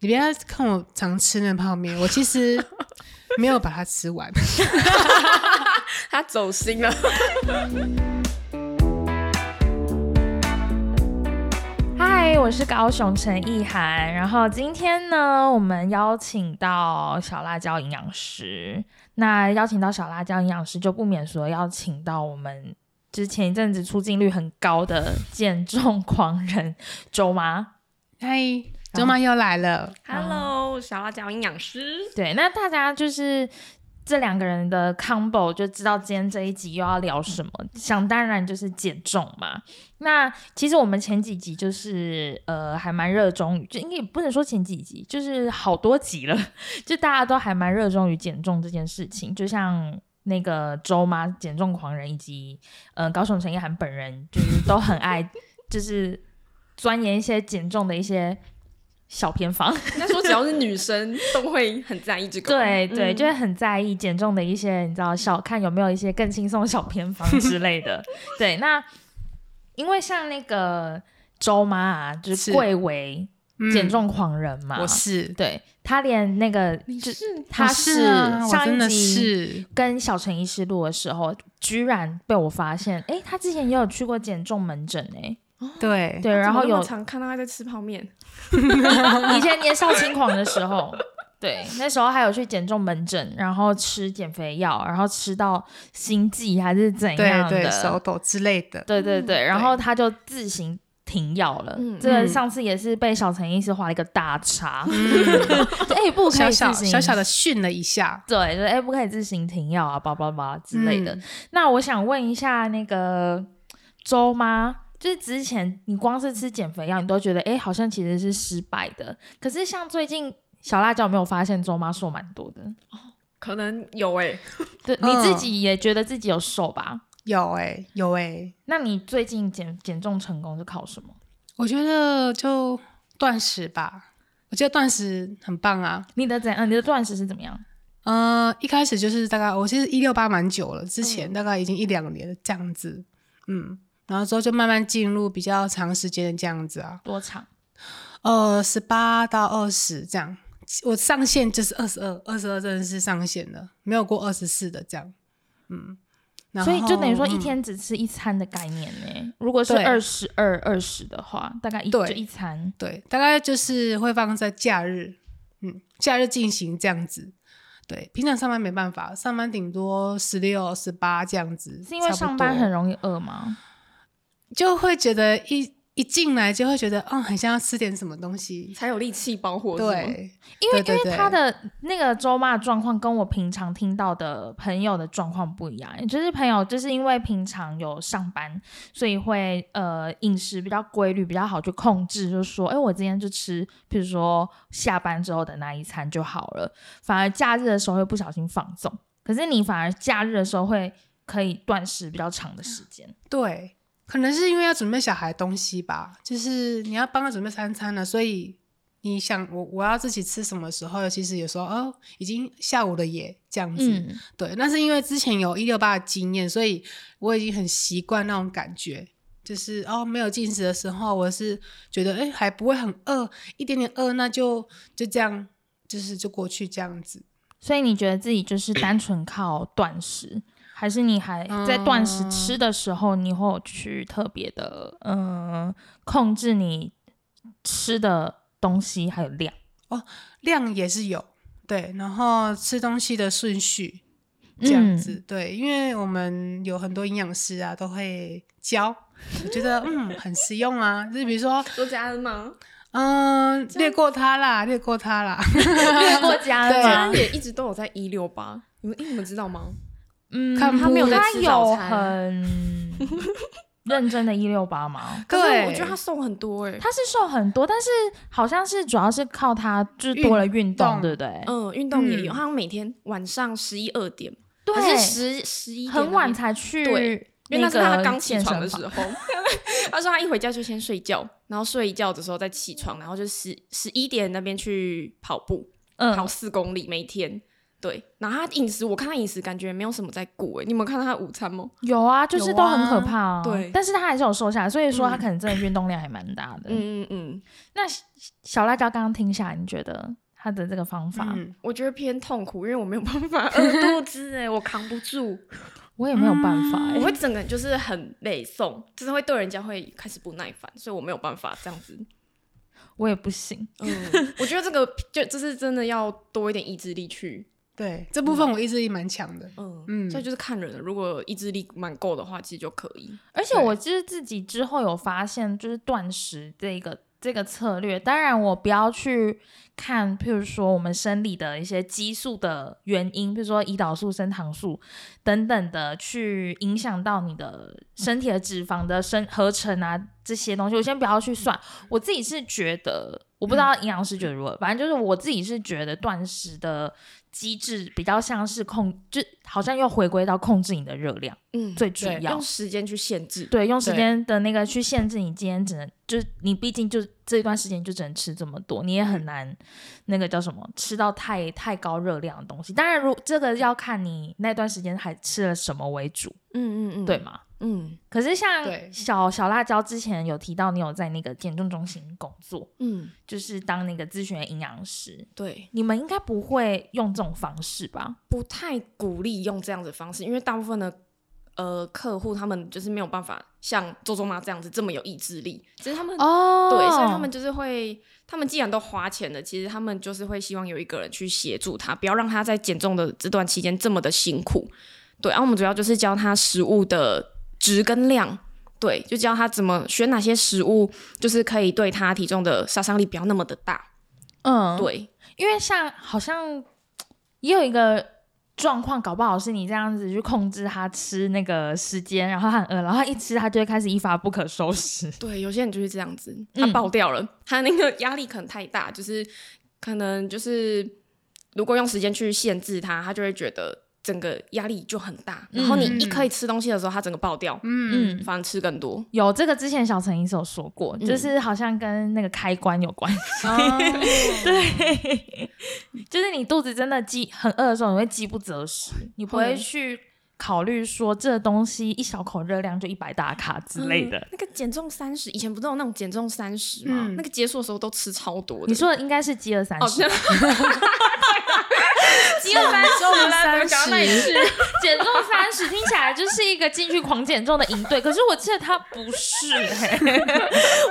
你不要看我常吃那泡面，我其实没有把它吃完。他走心了。嗨，我是高雄陈意涵。然后今天呢，我们邀请到小辣椒营养师。那邀请到小辣椒营养师，就不免说邀请到我们之前一阵子出镜率很高的 减重狂人周妈。嗨，周妈又来了。Hello，小辣椒营养师。对，那大家就是这两个人的 combo 就知道今天这一集又要聊什么。想当然就是减重嘛。那其实我们前几集就是呃还蛮热衷于，就应该也不能说前几集，就是好多集了，就大家都还蛮热衷于减重这件事情。就像那个周妈减重狂人以及呃高雄陈意涵本人，就是都很爱就是钻研一些减重的一些小偏方。应该说只要是女生都会很在意这个。对对，嗯。就会很在意减重的一些，你知道小看有没有一些更轻松的小偏方 之类的。对，那因为像那个周妈啊，就是是。贵为嗯减重狂人嘛，我是，对她连那个就是？她是。上真的一集是，跟小陈医师录的时候，居然被我发现，哎，她之前也有去过减重门诊哎、对。对，然后有常看到他在吃泡面，以前年少轻狂的时候，对，那时候还有去减重门诊，然后吃减肥药，然后吃到心悸还是怎样的，对，手抖之类的。对对对然后他就自行停药了。嗯这个嗯。上次也是被小陈医师画了一个大叉，就 哎、不可以自行。小小的训了一下。对，就哎、不可以自行停药啊，叭叭叭之类的。嗯。那我想问一下，那个周妈，就是之前你光是吃减肥药，你都觉得哎、好像其实是失败的。可是像最近小辣椒有没有发现周妈瘦蛮多的？可能有哎、对，嗯你自己也觉得自己有瘦吧？有哎、有哎、那你最近减减重成功是靠什么？我觉得就断食吧，我觉得断食很棒啊。你的怎样？你的断食是怎么样？呃，一开始就是大概我其实一六八蛮久了，之嗯前大概已经一两年了这样子，嗯，然后之后就慢慢进入比较长时间的这样子啊，多长？呃，十八到二十这样，我上限就是二十二，二十二真的是上限了，没有过二十四的这样，嗯，然所以就等于说一天只吃一餐的概念呢、如果是二十二二十的话，大概一就一餐。对，大概就是会放在假日，嗯，假日进行这样子。对，平常上班没办法，上班顶多十六、十八这样子。是因为上班很容易饿吗？就会觉得一一进来就会觉得，嗯，很像要吃点什么东西。才有力气包火。对，因为因为他的那个周妈的状况跟我平常听到的朋友的状况不一样，就是朋友就是因为平常有上班，所以会呃饮食比较规律，比较好去控制，就是说，哎，我今天就吃，比如说下班之后的那一餐就好了。反而假日的时候会不小心放纵，可是你反而假日的时候会可以断食比较长的时间。对，可能是因为要准备小孩东西吧，就是你要帮他准备三餐了，所以你想我我要自己吃什么时候，其实有时候哦，已经下午了耶，这样子。嗯，对，那是因为之前有一六八的经验，所以我已经很习惯那种感觉。就是哦，没有进食的时候，我是觉得哎还不会很饿，一点点饿，那就就这样，就是就过去这样子。所以你觉得自己就是单纯靠断食，还是你还在断食吃的时候，你会有去特别的嗯、呃控制你吃的东西还有量哦？量也是有，对，然后吃东西的顺序这样子，嗯对，因为我们有很多营养师啊都会教，我觉得嗯很实用啊，就是比如说都加了吗？嗯略过它啦，略过它啦，略过家 对吗他？也一直都有在一六八，你们诶你们知道吗？嗯，看他没有在他吃早有餐。很认真的一六八吗？可是对。我觉得他瘦很多哎、他是瘦很多，但是好像是主要是靠他就是多了运动，动。对不对？嗯，运动也有，嗯。他每天晚上十一二点，对。还是十十一很晚才去，对因为那是他刚起床的时候。他说他一回家就先睡觉，然后睡一觉的时候再起床，然后就十十一点那边去跑步，跑嗯，四公里每天，对，然后他饮食，我看他饮食感觉没有什么在顾诶，你有没有看到他午餐吗？有啊，就是都很可啊怕哦。对但是他还是有瘦下来，所以说他嗯可能真的运动量还蛮大的。嗯嗯嗯，那小辣椒刚刚听下来，你觉得他的这个方法，嗯，我觉得偏痛苦，因为我没有办法饿肚子诶，我扛不住，我也没有办法、欸。我会整个人就是很累送，就是会对人家会开始不耐烦，所以我没有办法这样子。我也不行。嗯，我觉得这个就就是真的要多一点意志力去，对，这部分我意志力蛮强的。嗯嗯所以就是看人了，如果意志力蛮够的话，其实就可以。而且我其实自己之后有发现，就是断食这个这个策略，当然我不要去看，譬如说我们生理的一些激素的原因，比如说胰岛素、升糖素等等的，去影响到你的身体的脂肪的生合成啊这些东西，我先不要去算。我自己是觉得，我不知道营养师觉得如何，反正就是我自己是觉得断食的机制比较像是控，就好像又回归到控制你的热量嗯，最主要用。时间去限制。对，用时间的那个去限制你今天只能，就是你毕竟就这段时间就只能吃这么多，你也很难那个叫什么吃到太太高热量的东西。当然，如这个要看你那段时间还吃了什么为主，嗯嗯嗯，对？吗？嗯可是像小小辣椒之前有提到，你有在那个减重中心工作，嗯，就是当那个咨询营养师，对，你们应该不会用这种方式吧？不太鼓励用这样的方式，因为大部分的呃客户他们就是没有办法像周周妈这样子这么有意志力，其实他们。哦对，所以他们就是会，他们既然都花钱了，其实他们就是会希望有一个人去协助他，不要让他在减重的这段期间这么的辛苦。对，然后我们主要就是教他食物的质跟量，对，就教他怎么选哪些食物，就是可以对他体重的杀伤力不要那么的大。嗯，对，因为像好像也有一个状况，搞不好是你这样子去控制他吃那个时间，然后他很饿，然后他一吃他就会开始一发不可收拾。对，有些人就是这样子，他嗯爆掉了，他那个压力可能太大，就是可能就是如果用时间去限制他，他就会觉得整个压力就很大。然后你一可以吃东西的时候，它整个爆掉，嗯，嗯，反而吃更多。有这个之前小陈医生有说过，嗯就是好像跟那个开关有关系。哦 对，就是你肚子真的饥很饿的时候，你会饥不择食，你不会会去考虑说这东西一小口热量就一百大卡之类的。嗯那个减重三十，以前不都有那种减重三十吗？嗯那个结束的时候都吃超多的。你说的应该是饥饿三哦，十 饿三十重啦，怎么讲到那里去？减重三十听起来就是一个进去狂减重的营队，可是我记得他不是、欸，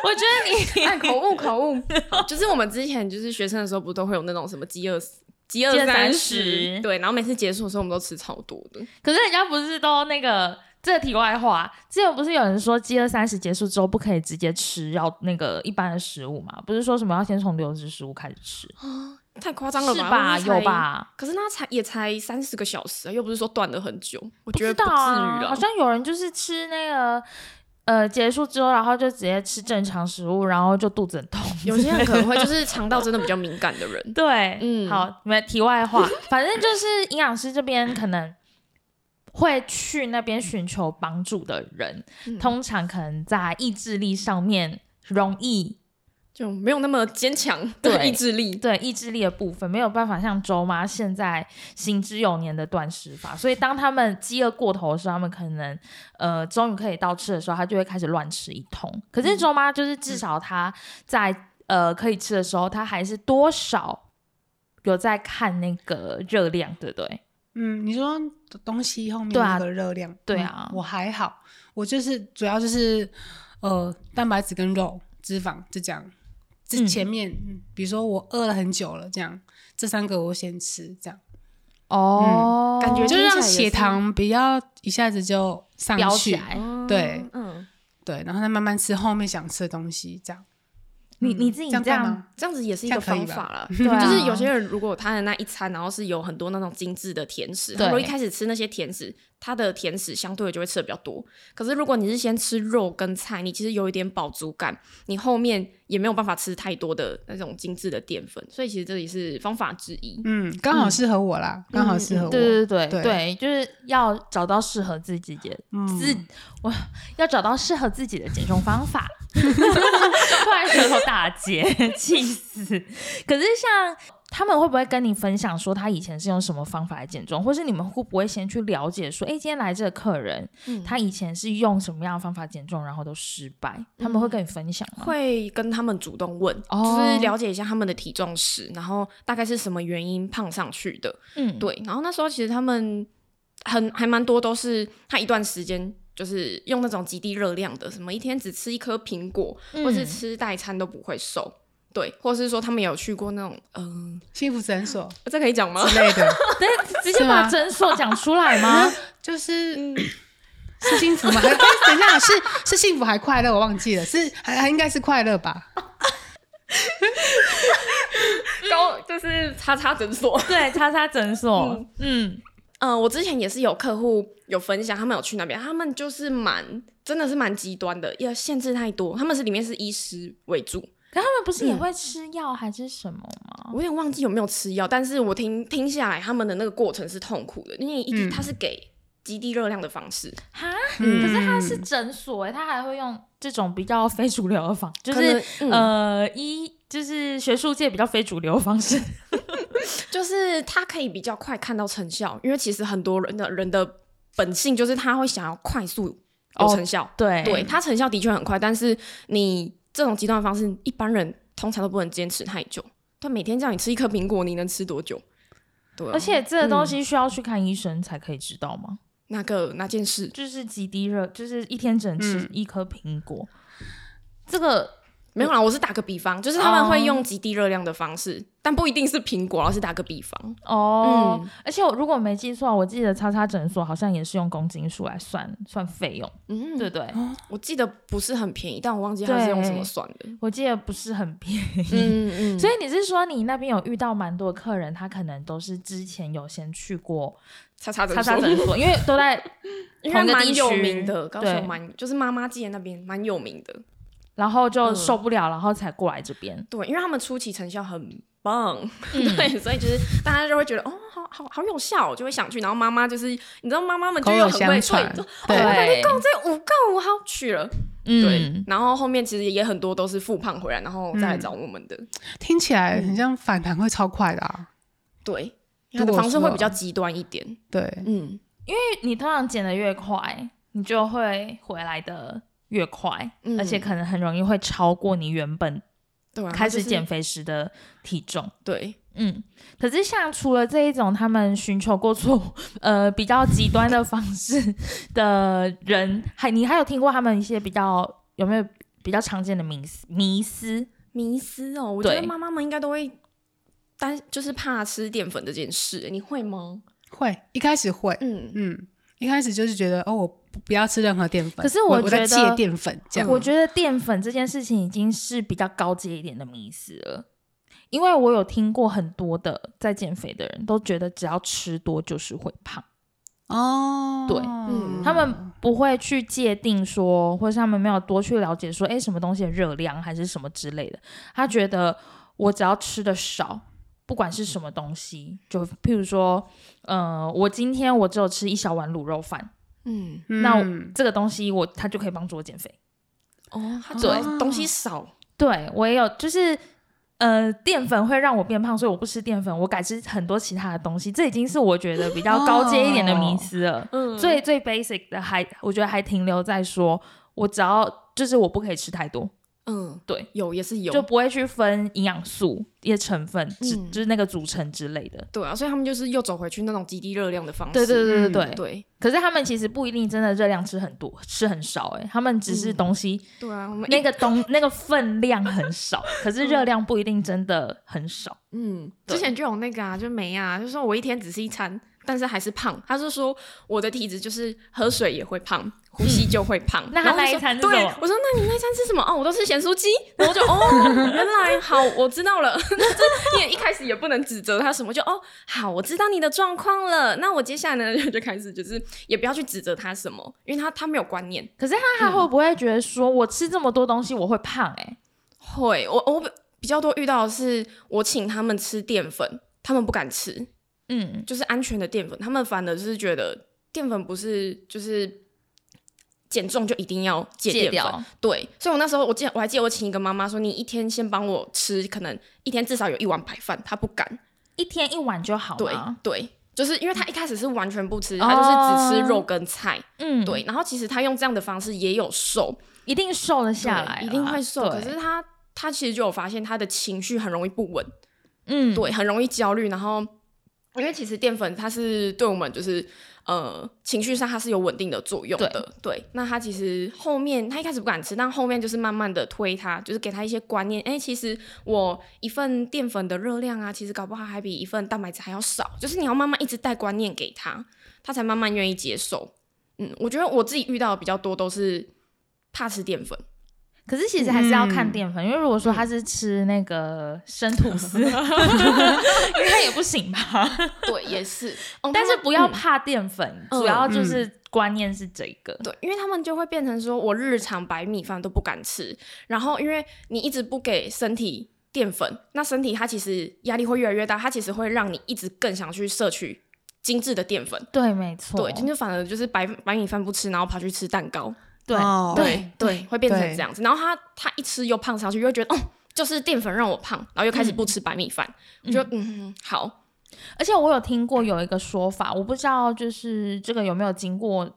我觉得你 哎，口误口误，就是我们之前就是学生的时候，不都会有那种什么饥饿饥饿三30对，然后每次结束的时候，我们都吃超多的。可是人家不是都那个。这个题外话，之前不是有人说饥饿三十结束之后不可以直接吃要那个一般的食物嘛？不是说什么要先从流质食物开始吃，太夸张了吧？是吧？有？吧？可是那才也才三四个小时啊，又不是说断了很久，我觉得不至于了。好像有人就是吃那个呃结束之后，然后就直接吃正常食物，然后就肚子很痛。有些人可能会就是肠道真的比较敏感的人，对，嗯好，没题外话，反正就是营养师这边可能会去那边寻求帮助的人，嗯通常可能在意志力上面容易就没有那么坚强对的意志力。对意志力的部分没有办法像周妈现在行之有年的断食法，所以当他们饥饿过头的时候，他们可能呃终于可以到吃的时候，他就会开始乱吃一通。可是周妈就是至少她在、呃可以吃的时候，她还是多少有在看那个热量，对不对？嗯，你说东西后面对啊那个热量，对啊嗯我还好，我就是主要就是呃蛋白质跟肉、脂肪就这样。这嗯前面、嗯比如说我饿了很久了，这样这三个我先吃，这样哦、感觉就让血糖不要一下子就上去。对嗯，对，然后再慢慢吃后面想吃的东西，这样。嗯你你自己这样这样子也是一个方法了。对啊就是有些人如果他的那一餐，然后是有很多那种精致的甜食，如果一开始吃那些甜食，他的甜食相对的就会吃的比较多。可是如果你是先吃肉跟菜，你其实有一点饱足感，你后面也没有办法吃太多的那种精致的淀粉，所以其实这也是方法之一。嗯，刚好适合我啦，刚、好适合我。对对对对对，就是要找到适合自己的嗯自，我要找到适合自己的减重方法。突然舌头打结，气死！可是像他们会不会跟你分享说他以前是用什么方法来减重，或是你们会不会先去了解说，哎，今天来这个客人，嗯。他以前是用什么样的方法减重，然后都失败，他们会跟你分享吗？会跟他们主动问，哦。就是了解一下他们的体重史，然后大概是什么原因胖上去的。嗯，对，然后那时候其实他们很还蛮多都是他一段时间就是用那种极低热量的，什么一天只吃一颗苹果，嗯。或是吃代餐都不会瘦。对，或是说他们有去过那种，嗯、幸福诊所这可以讲吗？之类的，对，直接是吗把诊所讲出来吗？就是。是幸福吗？还哎，等一下，是是幸福还快乐？我忘记了，是还还应该是快乐吧？高就是叉叉诊所。对，叉叉诊所，嗯，嗯、我之前也是有客户有分享，他们有去那边，他们就是蛮真的是蛮极端的，要限制太多。他们是里面是医师为主，可他们不是也会吃药还是什么吗？我有点忘记有没有吃药，但是我听听下来，他们的那个过程是痛苦的，因为一嗯。他是给极低热量的方式，哈，嗯。可是他是诊所哎，他还会用这种比较非主流的方，就是、嗯、呃医，就是学术界比较非主流的方式。就是他可以比较快看到成效，因为其实很多人的人的本性就是他会想要快速有哦成效，对。对，它成效的确很快，但是你这种极端的方式，一般人通常都不能坚持太久。他每天叫你吃一颗苹果，你能吃多久？对啊、而且这个东西需要去看医生才可以知道吗？那个那件事，就是极低热，就是一天只能吃嗯一颗苹果。这个没有啦，我是打个比方，就是他们会用极低热量的方式，但不一定是苹果，而是打个比方。哦，嗯而且我如果没记错，我记得叉叉诊所好像也是用公斤数来算算费用，嗯，对不对？我记得不是很便宜，但我忘记他是用什么算的。我记得不是很便宜。嗯嗯，所以你是说你那边有遇到蛮多客人，他可能都是之前有先去过叉叉叉叉诊所，因为都在 因同一个地为蛮有区名的，高对雄蛮就是妈妈街那边蛮有名的。然后就嗯受不了，然后才过来这边。对，因为他们初期成效很棒，嗯 对，所以就是大家就会觉得哦，好好好有效，就会想去。然后妈妈就是你知道妈妈们就有又很会相传对，对哦，那你讲这五杠五好去了，对嗯，。然后后面其实也很多都是复胖回来，然后再来找我们的，听起来嗯很像反弹会超快的啊。对，他的方式会比较极端一点，对，嗯，因为你通常减的越快，你就会回来的越快，嗯而且可能很容易会超过你原本开始减，肥时的体重。对，嗯，可是像除了这一种他们寻求过错 呃比较极端的方式的人，还你还有听过他们一些比较有没有比较常见的迷思迷思？迷思哦，我觉得妈妈们应该都会担，就是怕吃淀粉这件事，你会吗？会一开始会，嗯，嗯，一开始就是觉得哦，我不不要吃任何淀粉，可是我我觉得戒淀粉这样。我觉得淀粉这件事情已经是比较高阶一点的迷思了。因为我有听过很多的在减肥的人都觉得只要吃多就是会胖，哦，对嗯他们不会去界定说，或是他们没有多去了解说，哎，什么东西的热量还是什么之类的。他觉得我只要吃的少，不管是什么东西，就譬如说，呃，我今天我只有吃一小碗卤肉饭，嗯，那这个东西我它就可以帮助我减肥。哦，对东西少，对我也有，就是呃，淀粉会让我变胖，所以我不吃淀粉，我改吃很多其他的东西。这已经是我觉得比较高阶一点的迷思了。嗯。最最 basic 的还，我觉得还停留在说，我只要就是我不可以吃太多，嗯，对，有也是有，就不会去分营养素、一些成分，只、嗯。就是那个组成之类的。对啊，所以他们就是又走回去那种极低热量的方式，对对对对嗯对。对可是他们其实不一定真的热量吃很多，吃很少、欸，他们只是嗯。东西、对啊，我们那个东那个分量很少，可是热量不一定真的很少。嗯，之前就有那个啊，就没啊，就说我一天只吃一餐，但是还是胖。他是说我的体质就是喝水也会胖，呼吸就会胖。那他那一餐是什么，我说那你那一餐吃什么？哦，我都吃咸酥鸡。然后就哦，原来好，我知道了。那这也一开始也不能指责他什么，就哦好，我知道你的状况了。那我接下来呢就就开始就是也不要去指责他什么，因为他他没有观念。可是他还会不会觉得说，我吃这么多东西我会胖、欸？会，我我比比较多遇到的是，我请他们吃淀粉，他们不敢吃。嗯，就是安全的淀粉，他们反而是觉得淀粉不是就是减重就一定要戒淀粉，戒掉。对，所以我那时候我记得我还记得我请一个妈妈说，你一天先帮我吃，可能一天至少有一碗白饭，她不敢，一天一碗就好对？对，就是因为她一开始是完全不吃，她就是只吃肉跟菜。嗯，对，，然后其实她用这样的方式也有瘦，一定瘦得下来一定会瘦。可是她她其实就有发现她的情绪很容易不稳，嗯，对，很容易焦虑。然后因为其实淀粉它是对我们就是呃情绪上它是有稳定的作用的，对。那他其实后面他一开始不敢吃，但后面就是慢慢的推他，就是给他一些观念，哎，其实我一份淀粉的热量啊，其实搞不好还比一份蛋白质还要少，就是你要慢慢一直带观念给他，他才慢慢愿意接受。嗯，我觉得我自己遇到的比较多都是怕吃淀粉，可是其实还是要看嗯淀粉，因为如果说他是吃那个生吐司，应该也不行吧？对，也是。哦但是不要怕淀粉，嗯主要就是观念是这个。对，因为他们就会变成说我日常白米饭都不敢吃，然后因为你一直不给身体淀粉，那身体它其实压力会越来越大，它其实会让你一直更想去摄取精致的淀粉。对，没错。对，就是反而就是白白米饭不吃，然后跑去吃蛋糕，对哦对对，会变成这样子。然后他他一吃又胖上去，又会觉得哦，就是淀粉让我胖，然后又开始不吃白米饭。我觉得嗯好，而且我有听过有一个说法，我不知道就是这个有没有经过，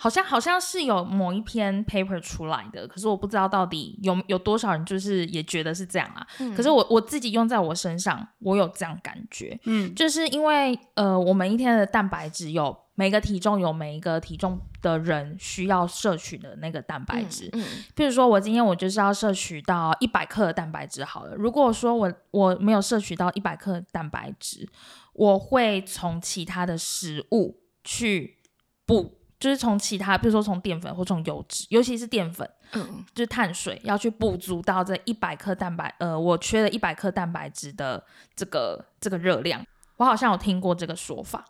好像好像是有某一篇 paper 出来的，可是我不知道到底有有多少人就是也觉得是这样啊。可是我我自己用在我身上，我有这样感觉，嗯，就是因为呃，我们一天的蛋白质有每个体重有每一个体重的人需要摄取的那个蛋白质，嗯，譬如说，我今天我就是要摄取到一百克的蛋白质好了。如果说我我没有摄取到一百克的蛋白质，我会从其他的食物去补，就是从其他，比如说从淀粉或从油脂，尤其是淀粉，嗯。就是碳水，要去补足到这一百克蛋白，呃，我缺了一百克蛋白质的这个这个热量。我好像有听过这个说法，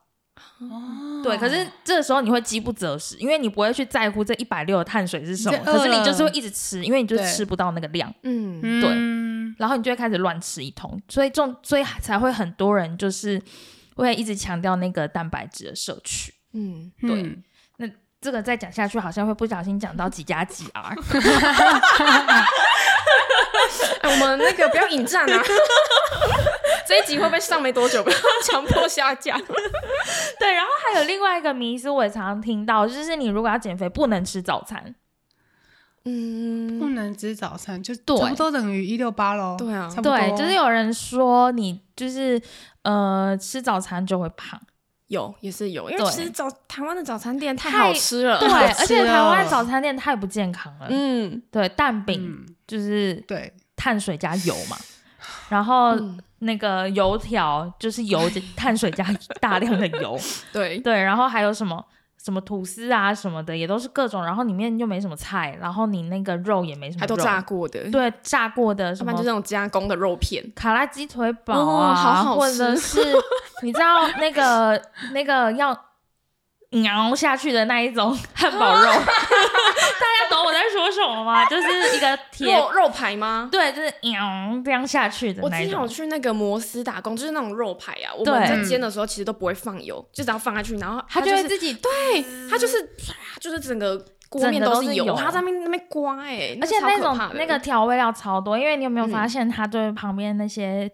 哦。对，可是这个时候你会饥不择食，因为你不会去在乎这一百六的碳水是什么可是你就是会一直吃，因为你就对。吃不到那个量，嗯。对。嗯然后你就会开始乱吃一通，所以这种所以才会很多人就是会一直强调那个蛋白质的摄取。嗯，对嗯这个再讲下去，好像会不小心讲到几加几 R。哎，我们那个不要引战啊！这一集会不会上没多久？不要强迫下架。对，然后还有另外一个迷思，我也常常听到，就是你如果要减肥，不能吃早餐。嗯，不能吃早餐，就对差不多等于一六八喽。对啊差不多。对，就是有人说你就是呃吃早餐就会胖。有也是有，因为其实早台湾的早餐店太太好吃了。对，而且台湾哦早餐店太不健康了。嗯，对，蛋饼嗯，就是对，碳水加油嘛，然后嗯。那个油条就是油碳水加 大量的油，对，对，然后还有什么什么吐司啊什么的，也都是各种，然后里面又没什么菜，然后你那个肉也没什么肉，还都炸过的，对，炸过的什么就是那种加工的肉片。卡拉鸡腿堡哦啊，好好或者是 你知道那个那个要咬下去的那一种 汉堡肉，大家懂我在说什么吗？就是一个铁，肉肉排吗？对，就是咬这样下去的我之前有那一种。去那个摩斯打工，就是那种肉排啊，我对们在煎的时候其实都不会放油，就只要放下去，然后它就就是会自己对，它就是啪就是整个锅面都是是油它在那边那边刮哎、而且那种那个调味料超多，因为你有没有发嗯。现它对旁边那些、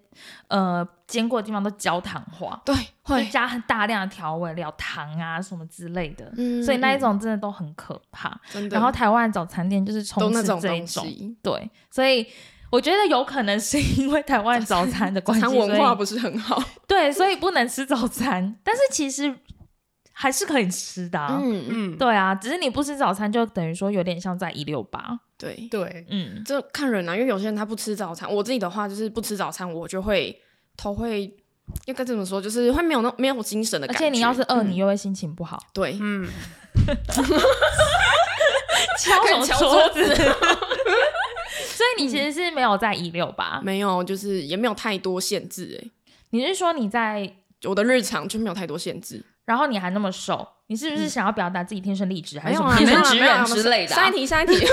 呃煎过的地方都焦糖化，对会。会，加很大量的调味料、糖啊什么之类的，嗯所以那一嗯种真的都很可怕。真的，然后台湾早餐店就是都充斥那这一种，西，对，所以我觉得有可能是因为台湾早餐的关系，餐文化不是很好。对，所以不能吃早餐，但是其实还是可以吃的、啊。嗯，嗯，对啊，只是你不吃早餐，就等于说有点像在一六八。对，对，嗯，这看人啊，因为有些人他不吃早餐，我自己的话就是不吃早餐，我就会头会。应该怎么说？就是会没有那没有精神的而感觉。而且你要是饿，嗯你又会心情不好，对，嗯，敲什么敲桌桌子？所以你其实是没有在一六八，没有，就是也没有太多限制。哎，你是说你在，我的日常就没有太多限制。然后你还那么瘦，你是不是想要表达自己天生丽质，还是什么天选之人之类的啊？下一题，下一题。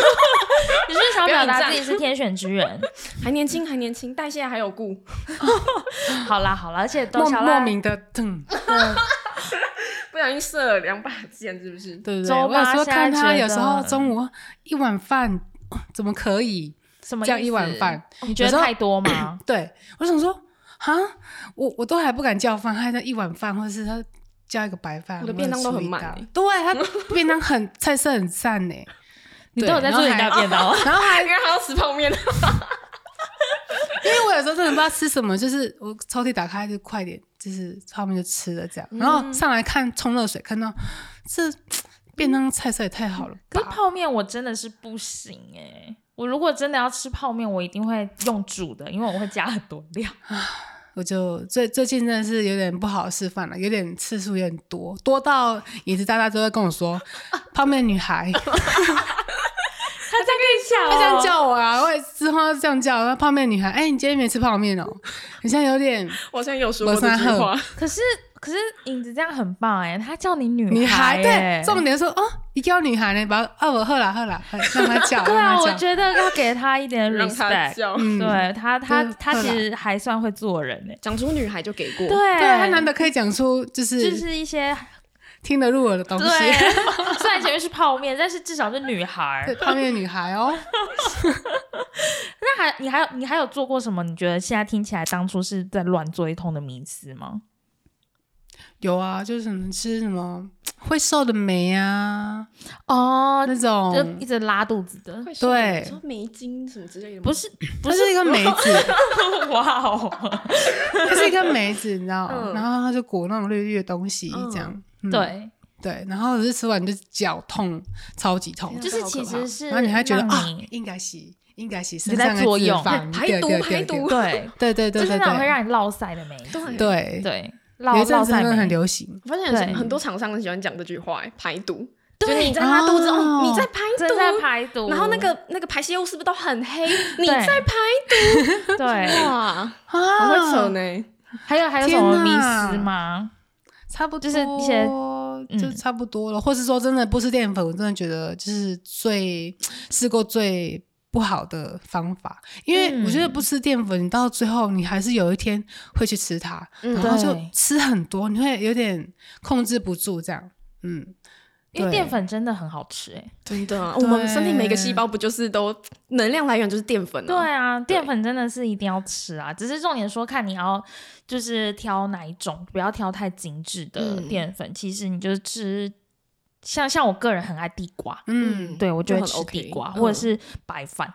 你是不是想表达自己是天选之人？还年轻，还年轻，代谢还有故。好啦好啦，而且都莫莫名的疼，不小心射了两把箭，是不是？对对对？我有时候看他有时候中午一碗饭哦 怎么可以什么这样一碗饭？你觉得太多吗？对我想说，哈，我我都还不敢叫饭，还在一碗饭，或者是他叫一个白饭，我的便当都很满对他便当很 菜色很赞呢。你都有在做人家便当吗？然后还 因为还要吃泡面，因为我有时候真的不知道吃什么，就是我抽屉打开就快点，就是泡面就吃了这样，然后上来看冲热水，看到这便当菜色也太好了吧？可是泡面我真的是不行哎、我如果真的要吃泡面，我一定会用煮的，因为我会加很多料。我就最最近真的是有点不好示范了，有点次数有点多，多到 椅子大大都会跟我说泡面女孩，他在跟你讲他这样叫我啊，我也之后这样叫，他泡面女孩，哎、你今天没吃泡面哦，好像有点我好像有说过这句话。可是可是影子这样很棒哎、他叫你女女孩，哎对，重点说哦，你叫女孩呢，把哦我喝了喝了，让她叫，对啊，我觉得要给他一点 respect。对他，他就是他其实还算会做人哎、讲出女孩就给过。对，对他难得可以讲出就是就是一些听得入耳的东西，对，虽然前面是泡面，但是至少是女孩对。泡面女孩哦，那还你还有你还有做过什么？你觉得现在听起来当初是在乱做一通的迷思吗？有啊，就是什么吃什么会瘦的梅啊，哦，那种。就一直拉肚子的，会瘦的对说梅精什么之类的？不是不是一个梅子，哇哦，它是一个梅子，你知道？嗯。然后它就裹那种绿绿的东西，这样。嗯。对，对，然后只是吃完就脚痛，超级痛，就是其实是然后你还觉得啊应该洗，应该洗身上的脂作用。肪，排毒对对对排毒。对，对对对对就是那种会让你落腮的梅对，对，有落一阵子很流行。我发现很很多厂商很喜欢讲这句话，哎排毒。对就你在拉肚子哦哦，你在排正在毒，排毒，然后那个那个排泄物是不是都很黑？你在排毒 对，哇，好会扯啊，呢。还有还有什么迷思吗？差不多，就是一些就嗯差不多了，或是说真的不吃淀粉，我真的觉得就是最 试过最不好的方法，因为我觉得嗯不吃淀粉，你到最后你还是有一天会去吃它，嗯然后就吃很多，你会有点控制不住这样，嗯，因为淀粉真的很好吃哎。真的啊，我们身体每个细胞不就是都能量来源就是淀粉对啊？啊，淀粉真的是一定要吃啊，只是重点说看你要就是挑哪一种，不要挑太精致的嗯淀粉。其实你就是吃，像像我个人很爱地瓜，嗯，对我就会很吃地瓜、嗯或者是白饭。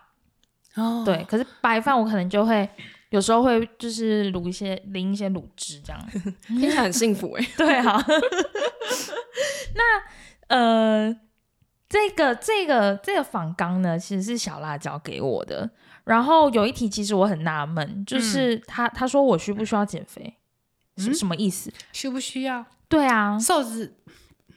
哦，对，可是白饭我可能就会有时候会就是卤一些淋一些卤汁这样。听起来很幸福哎。对啊，那呃，这个这个这个仿纲呢，其实是小辣椒给我的。然后有一题其实我很纳闷，就是他、他说我需不需要减肥，是嗯什么意思？需不需要对啊，瘦子？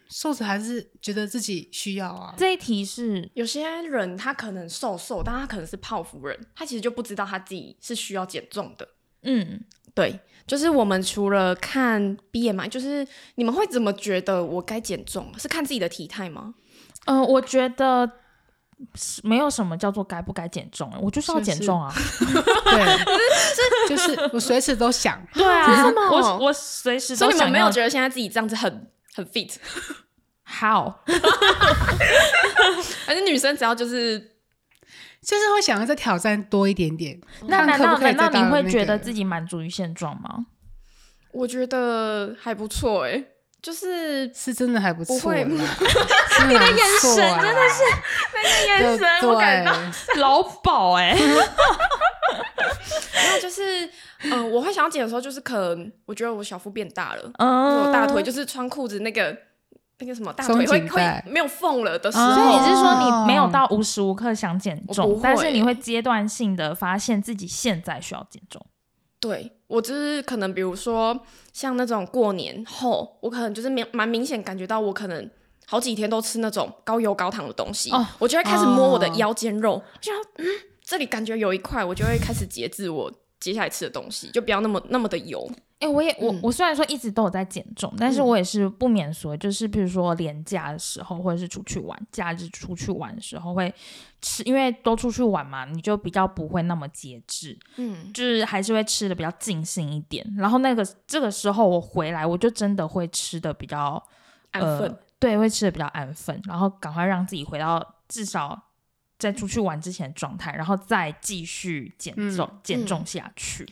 瘦子还是觉得自己需要啊？这一题是有些人他可能瘦瘦，但他可能是泡芙人，他其实就不知道他自己是需要减重的。嗯，对，就是我们除了看 BMI，就是你们会怎么觉得我该减重？是看自己的体态吗？呃，我觉得是没有什么叫做该不该减重，我就是要就是减重啊。对，就是我随时都想，对啊，我我随时所以你们没有觉得现在自己这样子很很 fit。How？，而且女生只要就是就是会想要再挑战多一点点。那难道可不可以难道你会觉得自己满足于现状吗？我觉得还不错哎、就是是真的还不错不会，你的眼神真的是 那个眼神我感到老饱哎、然后就是嗯、呃我会想要减的时候，就是可能我觉得我小腹变大了，嗯我大腿就是穿裤子那个那个什么大腿会会没有缝了的时候所以候，你是说你没有到无时无刻想减重，但是你会阶段性的发现自己现在需要减重。对我就是可能比如说像那种过年后，我可能就是明蛮明显感觉到我可能。好几天都吃那种高油高糖的东西，哦我就会开始摸我的哦腰间肉，就要嗯，这里感觉有一块，我就会开始节制我接下来吃的东西，就不要那么那么的油。哎、我也我、嗯我虽然说一直都有在减重，但是嗯我也是不免俗的，就是比如说连假的时候，或者是出去玩，假日出去玩的时候会吃，因为都出去玩嘛，你就比较不会那么节制，嗯，就是还是会吃的比较尽兴一点。然后那个这个时候我回来，我就真的会吃的比较安分。呃，对，会吃的比较安分，然后赶快让自己回到至少在出去玩之前的状态，然后再继续减重、嗯。减重下去。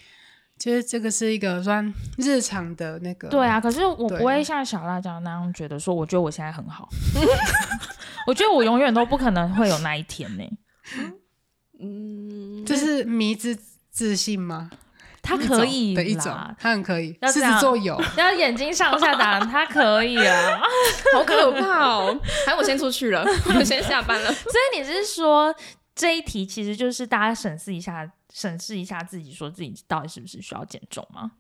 其实这个是一个算日常的那个，对啊，可是我不会像小辣椒那样觉得说，我觉得我现在很好，我觉得我永远都不可能会有那一天呢、嗯，这是迷之自信吗？他可以的一种啦，他很可以，狮要这样子座有，要眼睛上下打，他可以啊。好可怕哦！还我先出去了，我先下班了。所以你是说这一题其实就是大家审视一下，审视一下自己，说自己到底是不是需要减重吗？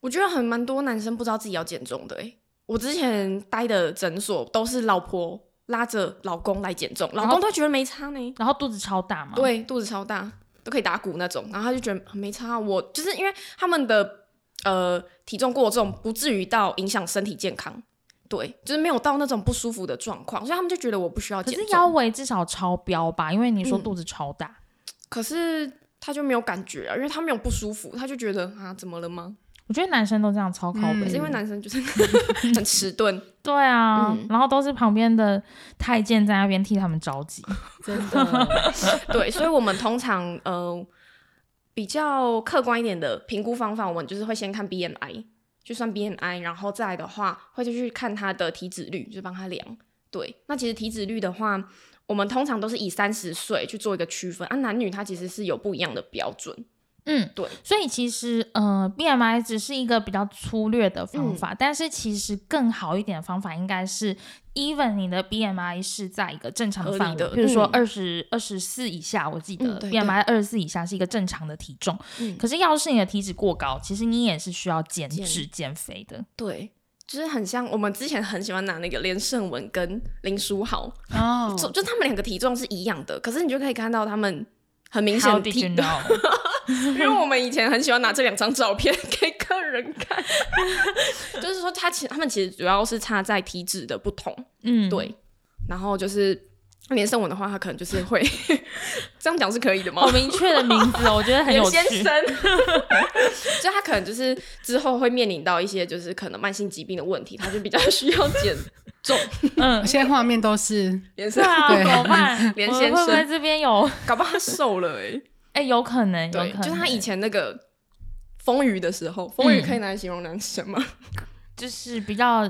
我觉得很蛮多男生不知道自己要减重的诶。我之前待的诊所都是老婆拉着老公来减重，老公都觉得没差呢。然后肚子超大嘛？，对，肚子超大，都可以打鼓那种，然后他就觉得没差。我就是因为他们的呃体重过重，不至于到影响身体健康，对，就是没有到那种不舒服的状况，所以他们就觉得我不需要减重。可是腰围至少超标吧？因为你说嗯肚子超大。可是他就没有感觉啊，因为他没有不舒服，他就觉得啊怎么了吗？我觉得男生都这样超靠嗯北的，可是因为男生就是 很迟钝，对啊，嗯然后都是旁边的太监在那边替他们着急。真的，对，所以我们通常呃比较客观一点的评估方法，我们就是会先看 BMI，就算 BMI，然后再来的话会就去看他的体脂率，就是帮他量。对，那其实体脂率的话，我们通常都是以三十岁去做一个区分，啊，男女它其实是有不一样的标准。嗯，对，所以其实呃，BMI 只是一个比较粗略的方嗯。法，但是其实更好一点的方法应该是，even 你的 BMI 是在一个正常范围，的比如说嗯。二十二十四以下，我记得 BMI 二十四以下是一个正常的体重。嗯。可是要是你的体脂过高，其实你也是需要减减。脂减肥的。对，就是很像我们之前很喜欢拿那个连胜文跟林书豪，哦，就就他们两个体重是一样的，可是你就可以看到他们很明显？因为我们以前很喜欢拿这两张照片给客人看，就是说他其他们其实主要是差在体脂的不同，嗯，对，然后就是连胜文的话，他可能就是会 这样讲是可以的吗好？明确的名字哦，我觉得很有趣。先生，就他可能就是之后会面临到一些就是可能慢性疾病的问题，他就比较需要减重。嗯，现在画面都是连胜对啊，怎么办？连先我会不会生这边有？搞不好他瘦了哎、哎，有可能，有对，可能。就是他以前那个风雨的时候，风雨嗯可以拿来形容男生吗？就是比较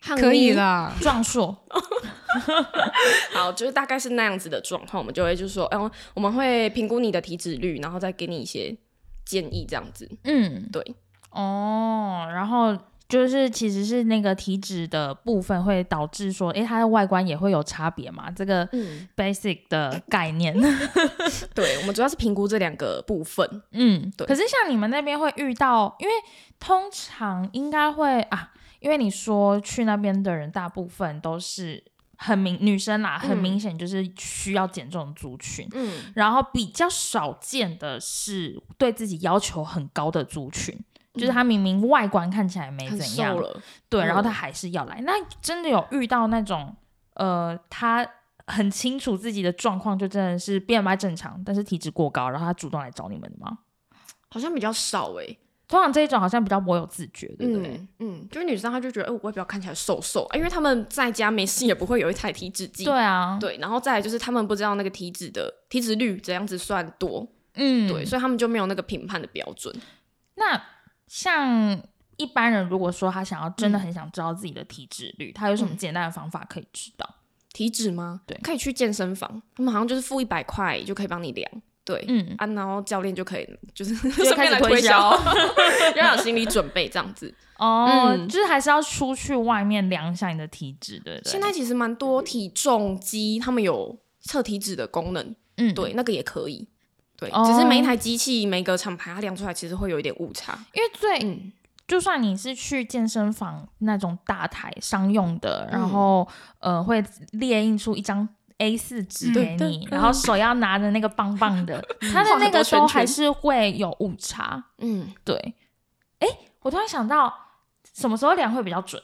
汉可以妮啦，壮硕。好，就是大概是那样子的状况，我们就会就是说，嗯，我们会评估你的体脂率，然后再给你一些建议，这样子。嗯，对，哦，然后就是其实是那个体脂的部分会导致说，诶，它的外观也会有差别嘛？这个嗯，basic 的概念。对，我们主要是评估这两个部分。嗯，对可是像你们那边会遇到，因为通常应该会啊，因为你说去那边的人大部分都是很明女生啦，很嗯明显就是需要减重族群。嗯，然后比较少见的是对自己要求很高的族群，就是他明明外观看起来没怎样，了。对，然后嗯他还是要来。那真的有遇到那种呃，他很清楚自己的状况，就真的是 BMI 正常，但是体脂过高，然后他主动来找你们的吗？好像比较少诶、通常这一种好像比较没有自觉，对不对？嗯嗯，就是女生她就觉得，哎、我外表看起来瘦瘦，啊因为他们在家没事也不会有一台体脂计。对啊，对，然后再来就是他们不知道那个体脂的体脂率怎样子算多，嗯，对，所以他们就没有那个评判的标准。那像一般人如果说他想要真的嗯很想知道自己的体脂率，他有什么嗯简单的方法可以知道？体脂吗？对可以去健身房，他们好像就是付一百块就可以帮你量。对，嗯，啊，然后教练就可以就是就顺开始推便来销，销 要有心理准备这样子。哦，嗯就是还是要出去外面量一下你的体脂，对不对？现在其实蛮多体重机，他们有测体脂的功能，嗯，对，那个也可以。对，哦只是每一台机器每个厂牌它量出来其实会有一点误差。因为最嗯，就算你是去健身房那种大台商用的，然嗯后呃会列印出一张 A 四纸给你，对然后手要拿着那个棒棒的，它的那个都还是会有误差。嗯，对，哎，我突然想到，什么时候量会比较准？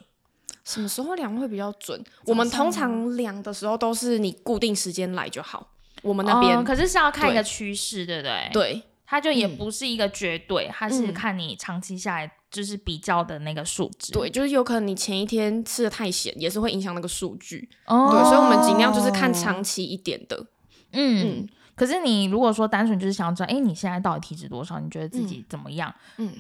什么时候量会比较准？我们通常量的时候都是你固定时间来就好。我们那边、哦可是是要看一个趋势，对不对？，对它就也嗯不是一个绝对，它是嗯看你长期下来就是比较的那个数值。对，就是有可能你前一天吃的太咸，也是会影响那个数据。哦，对，所以我们尽量就是看长期一点的。嗯嗯，可是你如果说单纯就是想要知道，哎，你现在到底体脂多少？你觉得自己怎么样？嗯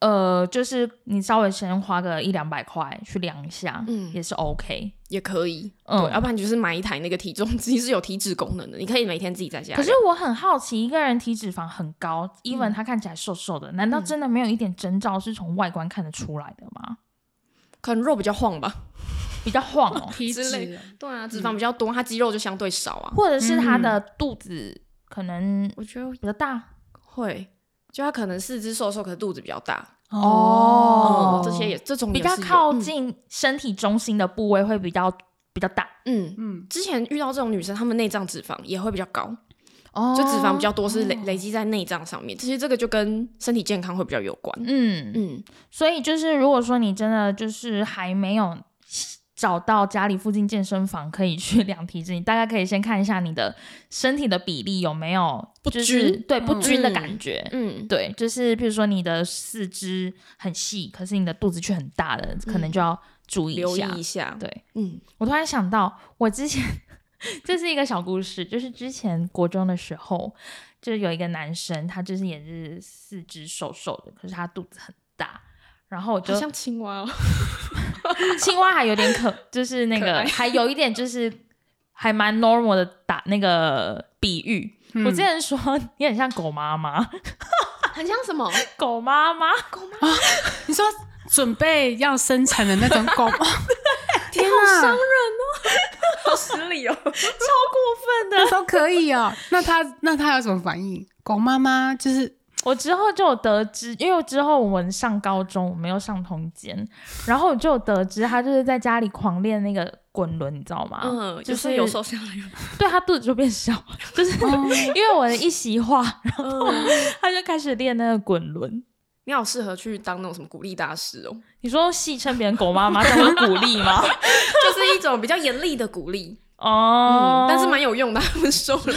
呃，就是你稍微先花个一两百块去量一下，嗯，也是 OK。也可以，嗯，要不然你就是买一台那个体重机 是有体脂功能的，你可以每天自己在家。可是我很好奇，一个人体脂肪很高，even 他看起来瘦瘦的，难道嗯真的没有一点征兆是从外观看得出来的吗？可能肉比较晃吧，比较晃哦，体脂类脂对啊，脂肪比较多，他肌肉就相对少啊。或者是他的肚子可能我觉得比较大会，就他可能四肢瘦瘦，可是肚子比较大。哦嗯，这些也这种比较靠近身体中心的部位会比较比较大嗯。嗯，之前遇到这种女生，她们内脏脂肪也会比较高，哦就脂肪比较多是累累积在内脏上面。其实这个就跟身体健康会比较有关。嗯嗯，所以就是如果说你真的就是还没有找到家里附近健身房可以去量体脂，你大概可以先看一下你的身体的比例有没有不就是均对不嗯均的感觉。嗯，对，就是比如说你的四肢很细，可是你的肚子却很大的，可能就要注意一留意下。一下。对嗯我突然想到，我之前 这是一个小故事，就是之前国中的时候，就是有一个男生，他就是也是四肢瘦瘦的，可是他肚子很大，然后我就像青蛙哦。青蛙还有点可，就是那个还有一点就是还蛮 normal 的打那个比喻。嗯我之前说你很像狗妈妈，很像什么？狗妈妈，狗妈妈你说准备要生产的那种狗吗？天哪，好失礼哦。超过分的都可以哦。那他那他有什么反应？狗妈妈就是我之后就有得知，因为之后我们上高中，我们又上同间，然后我就有得知他就是在家里狂练那个滚轮，你知道吗？嗯，就就是是有瘦下来了。对他肚子就变小，就是 因为我的一席话，然后嗯，他就开始练那个滚轮。你好适合去当那种什么鼓励大师哦，你说戏称别人狗妈妈，这样会鼓励吗？就是一种比较严厉的鼓励，哦嗯，，但是蛮有用的。他们说了，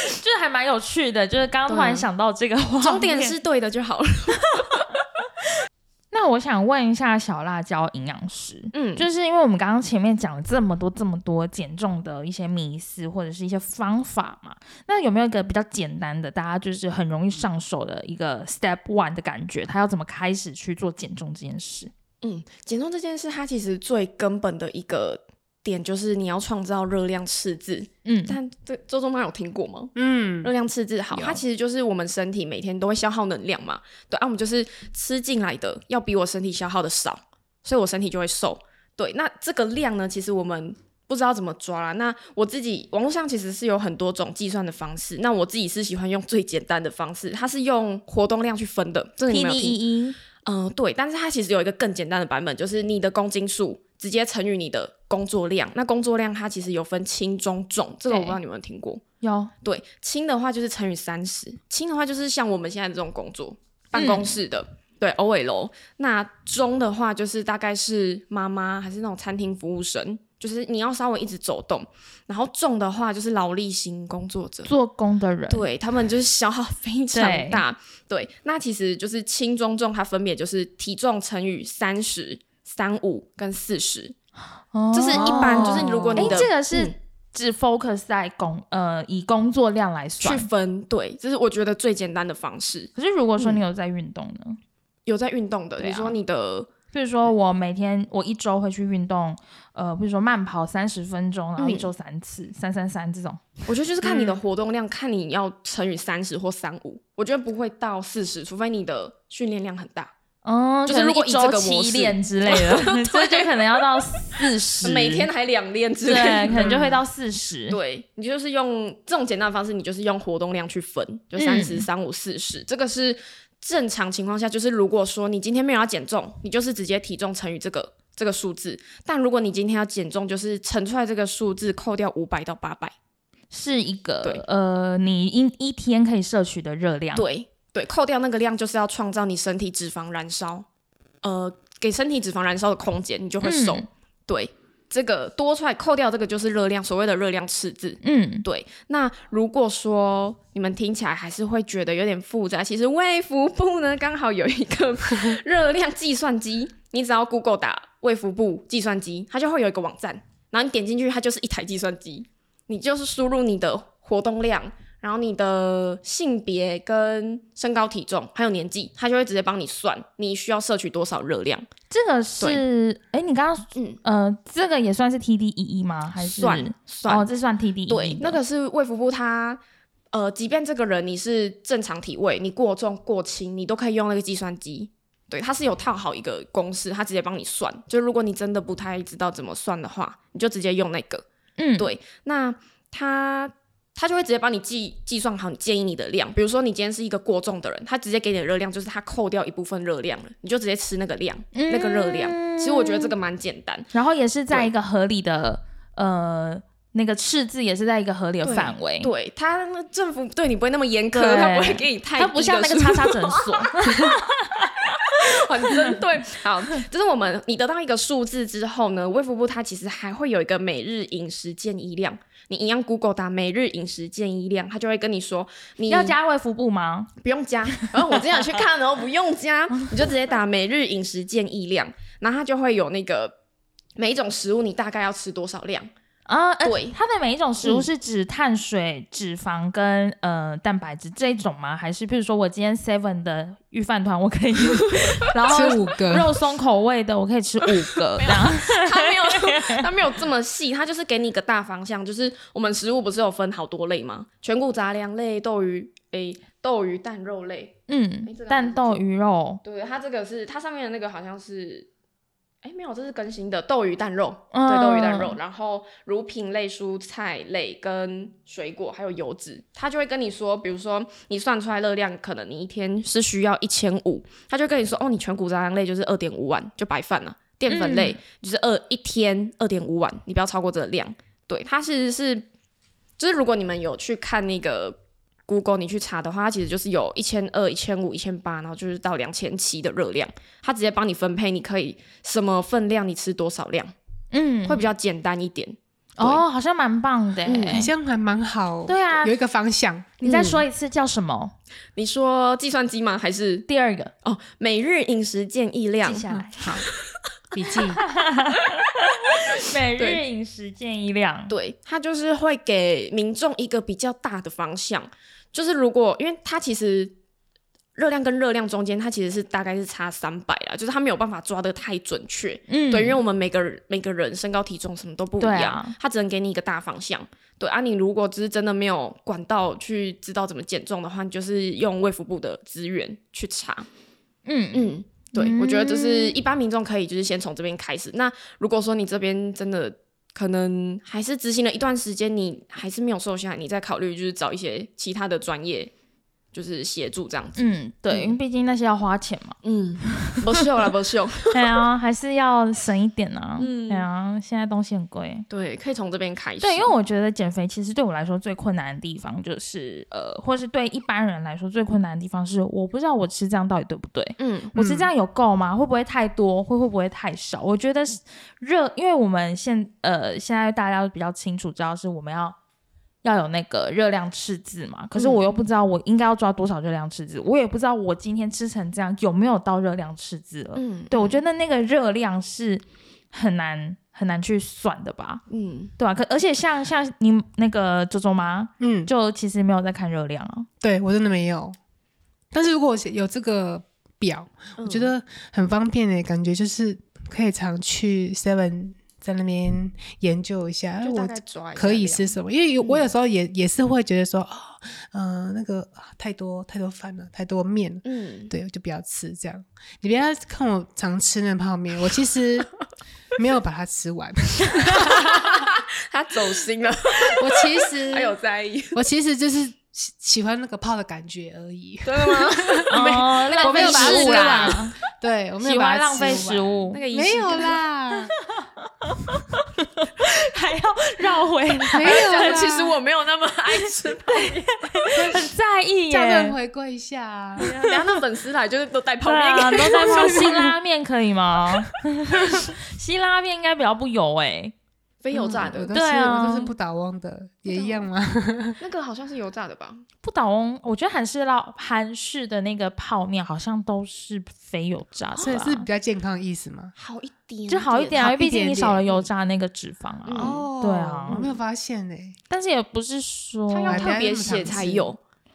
就是还蛮有趣的，就是刚刚突然想到这个画面。重点是对的就好了。那我想问一下小辣椒营养师，嗯，就是因为我们刚刚前面讲了这么多这么多减重的一些迷思或者是一些方法嘛，那有没有一个比较简单的，大家就是很容易上手的一个 step one 的感觉？他要怎么开始去做减重这件事？嗯，减重这件事，它其实最根本的一个点就是你要创造热量赤字。嗯，但这周中妈有听过吗？嗯热量赤字好，它其实就是我们身体每天都会消耗能量嘛。对啊，我们就是吃进来的要比我身体消耗的少，所以我身体就会瘦。对，那这个量呢，其实我们不知道怎么抓啦。那我自己网络上其实是有很多种计算的方式，那我自己是喜欢用最简单的方式，它是用活动量去分的。这个你 P 们 D 有听？一一嗯、对，但是它其实有一个更简单的版本，就是你的公斤数直接乘以你的工作量。那工作量它其实有分轻、中、重，这个我不知道你有没有听过。有对，轻的话就是乘以三十，轻的话就是像我们现在这种工作，办公室的，对，OL。那中的话就是大概是妈妈还是那种餐厅服务生，就是你要稍微一直走动。然后重的话就是劳力型工作者，做工的人，对他们就是消耗非常大。对，那其实就是轻中重，它分别就是体重乘以三十、三五跟四十。哦，就是一般就是如果你哎，的这个是嗯只 focus 在工呃以工作量来算去。分，对，这是我觉得最简单的方式。可是如果说你有在运动呢？有在运动的，对啊你说你的比如说我每天我一周会去运动，呃，比如说慢跑三十分钟，然后一嗯周三次，三三三这种。我觉得就是看你的嗯活动量，看你要乘以三十或三五，我觉得不会到四十，除非你的训练量很大，嗯，可能就是如果以这一周七个模式练之类的，所以就可能要到四十，每天还两练之类对，的，可能就会到四十。对你就是用这种简单的方式，你就是用活动量去分，就三十、嗯三五、四十，这个是正常情况下，就是如果说你今天没有要减重，你就是直接体重乘以这个这个数字。但如果你今天要减重，就是乘出来这个数字，扣掉五百到八百。是一个对呃，你一一天可以摄取的热量。，对对，扣掉那个量，就是要创造你身体脂肪燃烧，呃，给身体脂肪燃烧的空间，你就会瘦。嗯对，这个多出来扣掉这个就是热量，所谓的热量赤字。嗯，对，那如果说你们听起来还是会觉得有点复杂，其实卫福部呢刚好有一个 热量计算机，你只要 Google 打卫福部计算机，它就会有一个网站，然后你点进去，它就是一台计算机，你就是输入你的活动量，然后你的性别跟身高体重还有年纪，它就会直接帮你算你需要摄取多少热量。这个是，哎，你刚刚嗯，呃，这个也算是 TDEE 吗？还是算算哦，这算 TDEE 对，那的个是卫福部它。呃，即便这个人你是正常体位，你过重过轻，你都可以用那个计算机。对，它是有套好一个公式，它直接帮你算。就如果你真的不太知道怎么算的话，你就直接用那个。嗯，对，那它它就会直接帮你计计算好你建议你的量。比如说你今天是一个过重的人，他直接给你的热量就是他扣掉一部分热量了，你就直接吃那个量，那个热量。其实我觉得这个蛮简单。然后也是在一个合理的呃那个赤字，也是在一个合理的范围。对他政府对你不会那么严苛，他不会给你太他不像那个叉叉诊所，很针对。好，就是我们你得到一个数字之后呢，卫福部它其实还会有一个每日饮食建议量。你一样 Google 打每日饮食建议量，它就会跟你说你要加胃腹部吗？不用加。然后我之前去看然后，不用加，你就直接打每日饮食建议量，然后它就会有那个每一种食物你大概要吃多少量。啊，呃对它的每一种食物嗯是指碳水、脂肪跟呃蛋白质这一种吗？还是比如说我今天 Seven 的预饭团我可以，然后吃五个，肉松口味的我可以吃五个这样？它没有，它没有这么细，它就是给你一个大方向，就是我们食物不是有分好多类吗？全谷杂粮类、豆鱼诶、豆鱼蛋肉类。嗯蛋豆鱼肉，对，它这个是它上面的那个好像是，哎，没有，这是更新的豆鱼蛋肉，嗯对，豆鱼蛋肉，然后乳品类、蔬菜类跟水果还有油脂，它就会跟你说，比如说你算出来热量，可能你一天是需要一千五，它就跟你说，哦，你全谷杂粮类就是二点五碗，就白饭了、淀粉类就是二一天二点五碗，你不要超过这个量。对，它其实是，就是如果你们有去看那个 Google，你去查的话，它其实就是有一千二、一千五、一千八，然后就是到两千七的热量，它直接帮你分配，你可以什么分量，你吃多少量，嗯，会比较简单一点。哦，好像蛮棒的嗯欸。好像还蛮好。对啊有一个方向。你再说一次叫什么？你说计算机吗？还是第二个哦每日饮食建议量记？下来，好，笔记。每日对饮食建议量。对，它就是会给民众一个比较大的方向，就是如果因为它其实热量跟热量中间，它其实是大概是差三百啦，就是它没有办法抓的太准确。嗯，对，因为我们每个人每个人身高体重什么都不一样，它只能给你一个大方向。对啊，你如果只是真的没有管道去知道怎么减重的话，你就是用卫福部的资源去查。嗯嗯，对，我觉得就是一般民众可以就是先从这边开始。那如果说你这边真的可能还是执行了一段时间，你还是没有瘦下来，你再考虑就是找一些其他的专业就是协助这样子。嗯，对，因为毕竟那些要花钱嘛。嗯，不秀了，不秀。对啊，还是要省一点啊。嗯对啊，现在东西很贵。对，可以从这边开始。对，因为我觉得减肥其实对我来说最困难的地方就是，呃，或是对一般人来说最困难的地方是，我不知道我吃这样到底对不对。嗯我吃这样有够吗？会不会太多？会会不会太少？我觉得是热，因为我们现呃现在大家都比较清楚知道是我们要要有那个热量赤字嘛，可是我又不知道我应该要抓多少热量赤字，我也不知道我今天吃成这样有没有到热量赤字了。嗯，对，我觉得那个热量是很难很难去算的吧，嗯对吧、可而且像像你那个周周妈，嗯，就其实没有在看热量啊。对我真的没有。但是如果有这个表，我觉得很方便诶，感觉就是可以常去 Seven 在那边研究一下，我可以量吃什么？因为有我有时候也也是会觉得说，哦，嗯、那个啊太多太多饭了，太多面了，嗯，对，就不要吃这样。你不要看我常吃那泡面，我其实 没有把它吃完 他走心了，我其实还有在意，我其实就是喜喜欢那个泡的感觉而已。真的吗？我没有把它食物吃啦，完对，我没有喜把它欢浪费食物那，个仪没有啦，还要绕回来，没有啦。其实我没有那么爱吃泡面，很在意耶叫人。回归一下啊。等下那粉丝来就是都带泡面给都带泡辛拉面可以吗？辛拉面应该比较不油哎。非油炸的对啊我都是不倒翁的，也一样吗？那个好像是油炸的吧？不倒翁，我觉得韩式烙韩式的那个泡面好像都是非油炸的吧，所以是比较健康的意思吗？好一点就好一点啊，好因为毕竟你少了油炸那个脂肪啊。嗯哦，对啊我没有发现欸诶。但是也不是说它要特别写才有，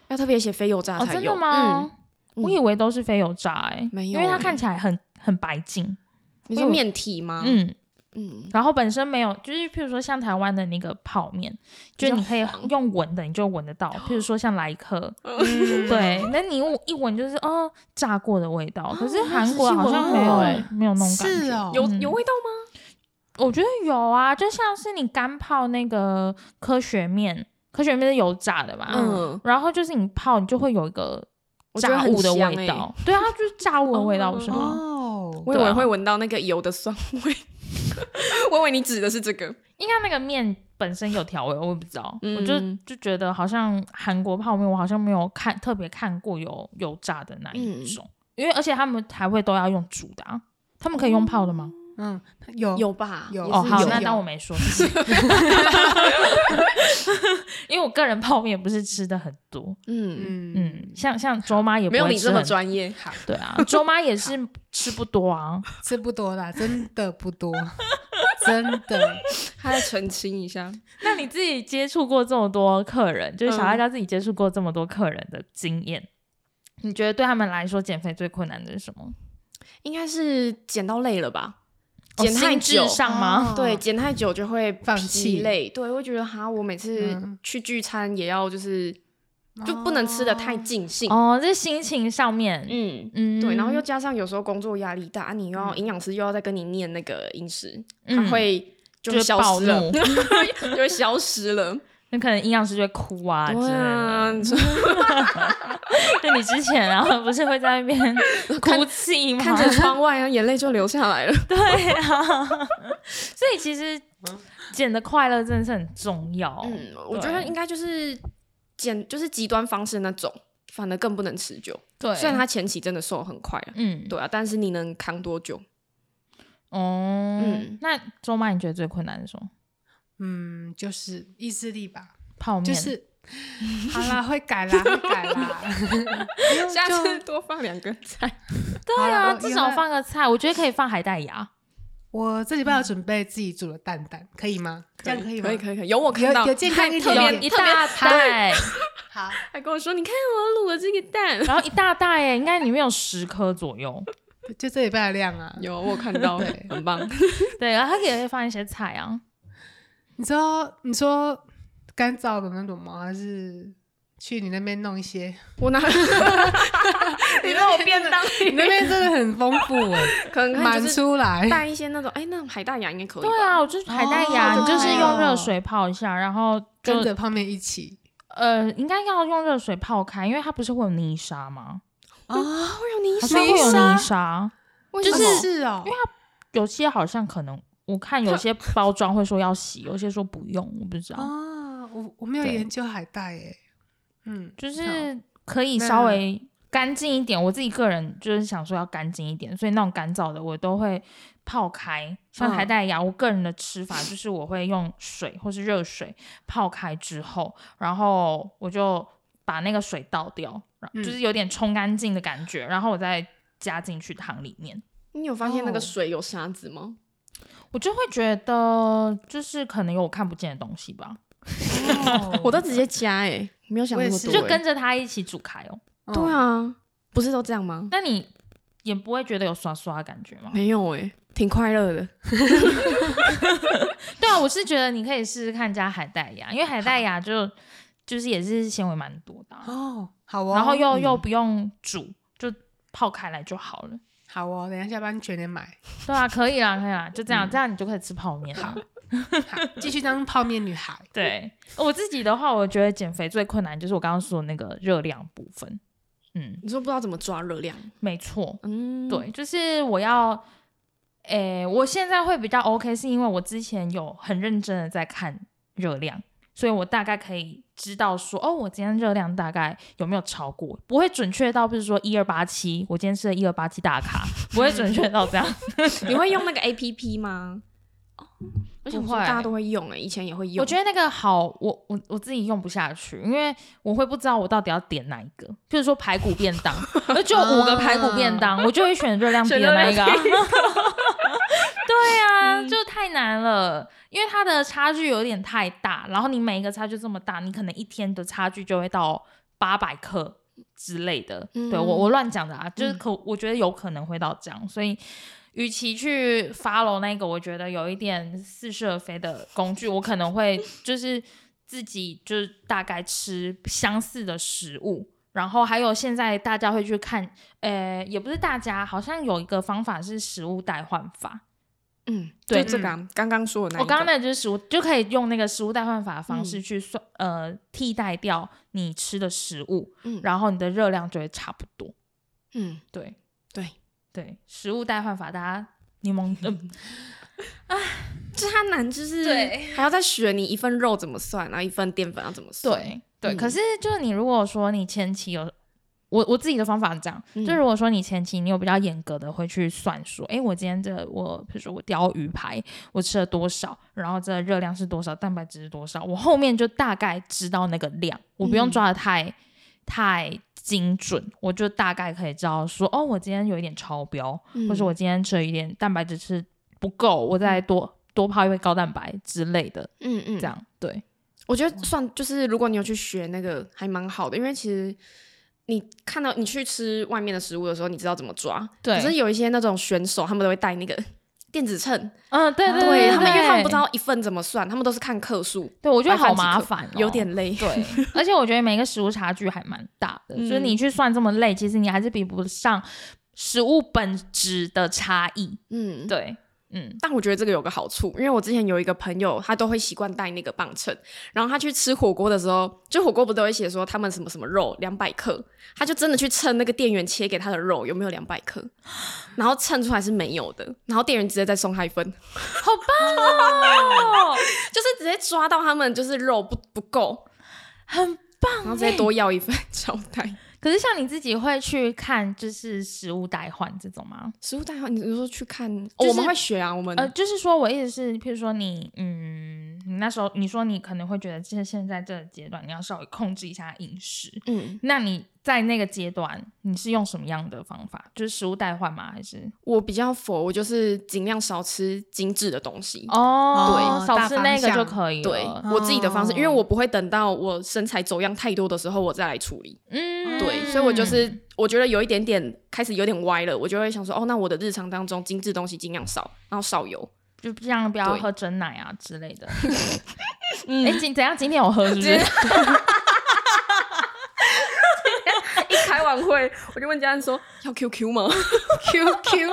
要特别写非油炸哦，真才有。的吗？嗯我以为都是非油炸哎、没有欸因为它看起来很很白净。你说面体吗？嗯，嗯，然后本身没有，就是譬如说像台湾的那个泡面，就你可以用闻的，你就闻得到。譬如说像莱克，嗯，对，那你一闻就是哦炸过的味道。可是韩国好像没有闻过欸没有那种感觉。是哦，有嗯。有味道吗？我觉得有啊，就像是你干泡那个科学面，科学面是油炸的嘛，嗯，然后就是你泡，你就会有一个炸物的味道。对啊，就是炸物的味道，不是吗？哦，我为会闻到那个油的酸味，我以为你指的是这个。应该那个面本身有调味，我也不知道。我就嗯就觉得好像韩国泡面，我好像没有看特别看过有油炸的那一嗯种，因为而且他们还会都要用煮的、啊，他们可以用泡的吗？嗯，有有吧？有有那当我没说。因为我个人泡面不是吃的很多，嗯，嗯嗯，像像周妈也不没有你这么专业。好，对啊，周妈也是吃不多啊。吃不多啦，真的不多，真的。他在澄清一下，那你自己接触过这么多客人，就是小嗯辣椒自己接触过这么多客人的经验，你觉得对他们来说减肥最困难的是什么？应该是减到累了吧？哦减太久，上吗？哦。对，减太久就会疲放弃。累。对，我会觉得哈，我每次嗯。去聚餐也要就是就不能吃的太尽兴。哦，这心情上面，嗯，嗯，对，然后又加上有时候工作压力大，啊你又要嗯。营养师又要再跟你念那个饮食，嗯。他会就消失了，就会消失了。那可能营养师就会哭啊之类对啊，的。你说就 你之前啊，不是会在那边 哭泣吗？看着窗外啊，眼泪就流下来了。对啊，所以其实减的快乐真的是很重要。嗯，我觉得应该就是减，就是极端方式那种，反而更不能持久。对，虽然他前期真的瘦很快啊，嗯，对啊，但是你能扛多久？哦，嗯那周妈你觉得最困难的是什么？嗯，就是意志力吧，泡面，就是好啦，会改啦，会改啦。下次多放两个菜。对啊，至少放个菜，我觉得可以放海带芽。我这礼拜有准备自己煮的蛋蛋，可以吗？这样可以吗？可以可以可以，有我看到，有有健康一特点别一大袋，好，还跟我说，你看我卤了这个蛋，然后一大袋耶，应该里面有十颗左右。就这礼拜的量啊。有我有看到，对很棒。对，然后它也会放一些菜啊。你知道你说干燥的那种吗？还是去你那边弄一些？我拿，你让我便当你那边真的很丰富哎，可能可以满出来。带一些那种，哎，那种海带芽应该可以。对啊，我就是海带芽，哦你就是用热水泡一下，然后跟着泡面一起呃，应该要用热水泡开，因为它不是会有泥沙吗？啊，会有泥沙会有泥沙，就是是哦，因为它，有些好像可能我看有些包装会说要洗，有些说不用，我不知道。啊，我我没有研究海带诶，嗯，就是可以稍微干净一点。我自己个人就是想说要干净一点，所以那种干燥的我都会泡开。像海嗯带芽，我个人的吃法就是我会用水或是热水泡开之后，然后我就把那个水倒掉，嗯就是有点冲干净的感觉，然后我再加进去汤里面。你有发现那个哦水有沙子吗？我就会觉得，就是可能有我看不见的东西吧，哦 我都直接加哎，没有想那么多欸。就跟着它一起煮开哦。对啊，不是都这样吗？那你也不会觉得有刷刷的感觉吗？没有哎，挺快乐的。对啊，我是觉得你可以试试看加海带芽，因为海带芽就就是也是纤维蛮多的啊、哦，好哦，然后又、嗯又不用煮，就泡开来就好了。好哦，等一下下班全点买，对啊，可以啦，可以啦，就这嗯样，这样你就可以吃泡面了。好好，继续当泡面女孩。对我自己的话，我觉得减肥最困难就是我刚刚说的那个热量部分。嗯，你说不知道怎么抓热量？没错，嗯，对，就是我要，诶、我现在会比较 OK，是因为我之前有很认真的在看热量，所以我大概可以知道说，哦，我今天热量大概有没有超过，不会准确到，比如说一二八七，我今天吃了一二八七大卡，不会准确到这样。你会用那个 A P P 吗？而且大家都会用哎、以前也会用。我觉得那个好，我我我自己用不下去，因为我会不知道我到底要点哪一个。譬如说排骨便当，而就五个排骨便当，我就会选热量低的那一个啊。就太难了，因为它的差距有点太大，然后你每一个差距这么大，你可能一天的差距就会到八百克之类的。嗯对我我乱讲的啊，就是可我觉得有可能会到这样，所以。与其去 follow 那个，我觉得有一点似是而非的工具，我可能会就是自己就是大概吃相似的食物，然后还有现在大家会去看，呃，也不是大家，好像有一个方法是食物代换法。嗯，对就这个啊刚刚说的那个，我刚刚那就是食物，就可以用那个食物代换法的方嗯式去算，呃，替代掉你吃的食物，嗯。然后你的热量就会差不多。嗯。对。对，对，食物代换法，大家柠檬，呃就是它难，就是对。还要再学你一份肉怎么算，然后一份淀粉要怎么算。对对，嗯。可是就是你如果说你前期有，我我自己的方法是这样，嗯。就如果说你前期你有比较严格的会去算说，诶，我今天这我比如说我钓鱼排我吃了多少，然后这热量是多少，蛋白质是多少，我后面就大概知道那个量，我不用嗯。抓的太、太精准，我就大概可以知道说，哦，我今天有一点超标，嗯或者我今天吃了一点蛋白质吃不够，我再多。多泡一杯高蛋白之类的，嗯嗯，这样对，我觉得算就是，如果你有去学那个，还蛮好的，因为其实你看到你去吃外面的食物的时候，你知道怎么抓。对可是有一些那种选手，他们都会带那个 电子秤，嗯，对对对他们，因为他们不知道一份怎么算，他们都是看克数，对，我觉得好麻烦、哦，有点累。对。而且我觉得每个食物差距还蛮大的，嗯就是你去算这么累，其实你还是比不上食物本质的差异。嗯，对，嗯，但我觉得这个有个好处，因为我之前有一个朋友，他都会习惯带那个磅秤，然后他去吃火锅的时候，就火锅不都会写说他们什么什么肉两百克，他就真的去称那个店员切给他的肉有没有两百克，然后称出来是没有的，然后店员直接再送他一份，好棒哦，就是直接抓到他们就是肉不不够，很棒然后直接欸。多要一份 招待。可是像你自己会去看就是食物代换这种吗？食物代换，你比如说去看，哦就是我们会学啊，我们、呃，就是说我意思是，譬如说你，嗯，你那时候你说你可能会觉得，就是现在这个阶段你要稍微控制一下饮食，嗯，那你在那个阶段你是用什么样的方法？就是食物代换吗？还是我比较佛，我就是尽量少吃精致的东西。哦，对少吃那个就可以了。对我自己的方式，因为哦我不会等到我身材走样太多的时候，我再来处理。嗯，对，所以我就是我觉得有一点点开始有点歪了，我就会想说，哦，那我的日常当中精致东西尽量少，然后少油。就这样，不要喝真奶啊之类的。嗯哎，今怎样？今天我喝是不是？一开完会，我就问家人说要 QQ 吗？QQ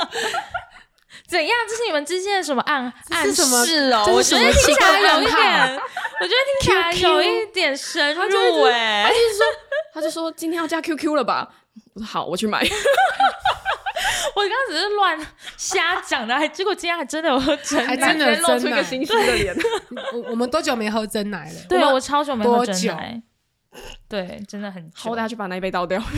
怎样？这是你们之间的什么暗暗是什么示哦？我觉得听起来有一点，我觉得听起来有一点深他就一直入哎、他就说今天要加 QQ 了吧？我说好，我去买。我刚刚只是乱瞎讲的，还结果今天还真的有喝真奶，还真的有露出一个心虚的脸。我我们多久没喝真奶了？对我们我超久没喝真奶，对，真的很久好，我。等下去把那一杯倒掉。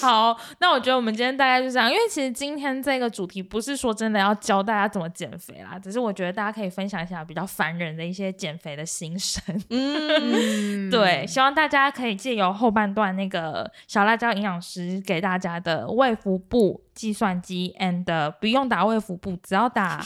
好，那我觉得我们今天大概就这样，因为其实今天这个主题不是说真的要教大家怎么减肥啦，只是我觉得大家可以分享一下比较烦人的一些减肥的心声。嗯，嗯，对，希望大家可以借由后半段那个小辣椒营养师给大家的胃腹部计算机 and 不用打胃腹部，只要打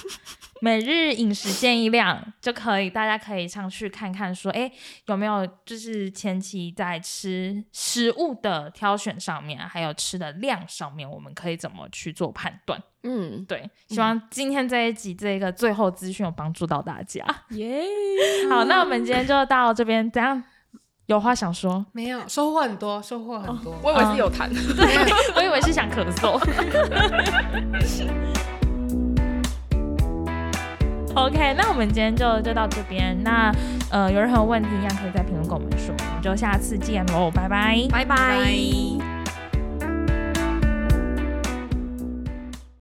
每日饮食建议量就可以，大家可以上去看看说，哎，有没有就是前期在吃食物的挑选上面，还有吃的量上面，我们可以怎么去做判断？嗯，对，希望今天这一集这个最后资讯有帮助到大家。耶，好，那我们今天就到这边，怎样？有话想说？没有收获很多，收获很多。我以为是有痰。我以为是想咳嗽。OK，那我们今天就就到这边。那呃，有任何问题一样可以在评论跟我们说。我们就下次见喽，拜拜。拜拜。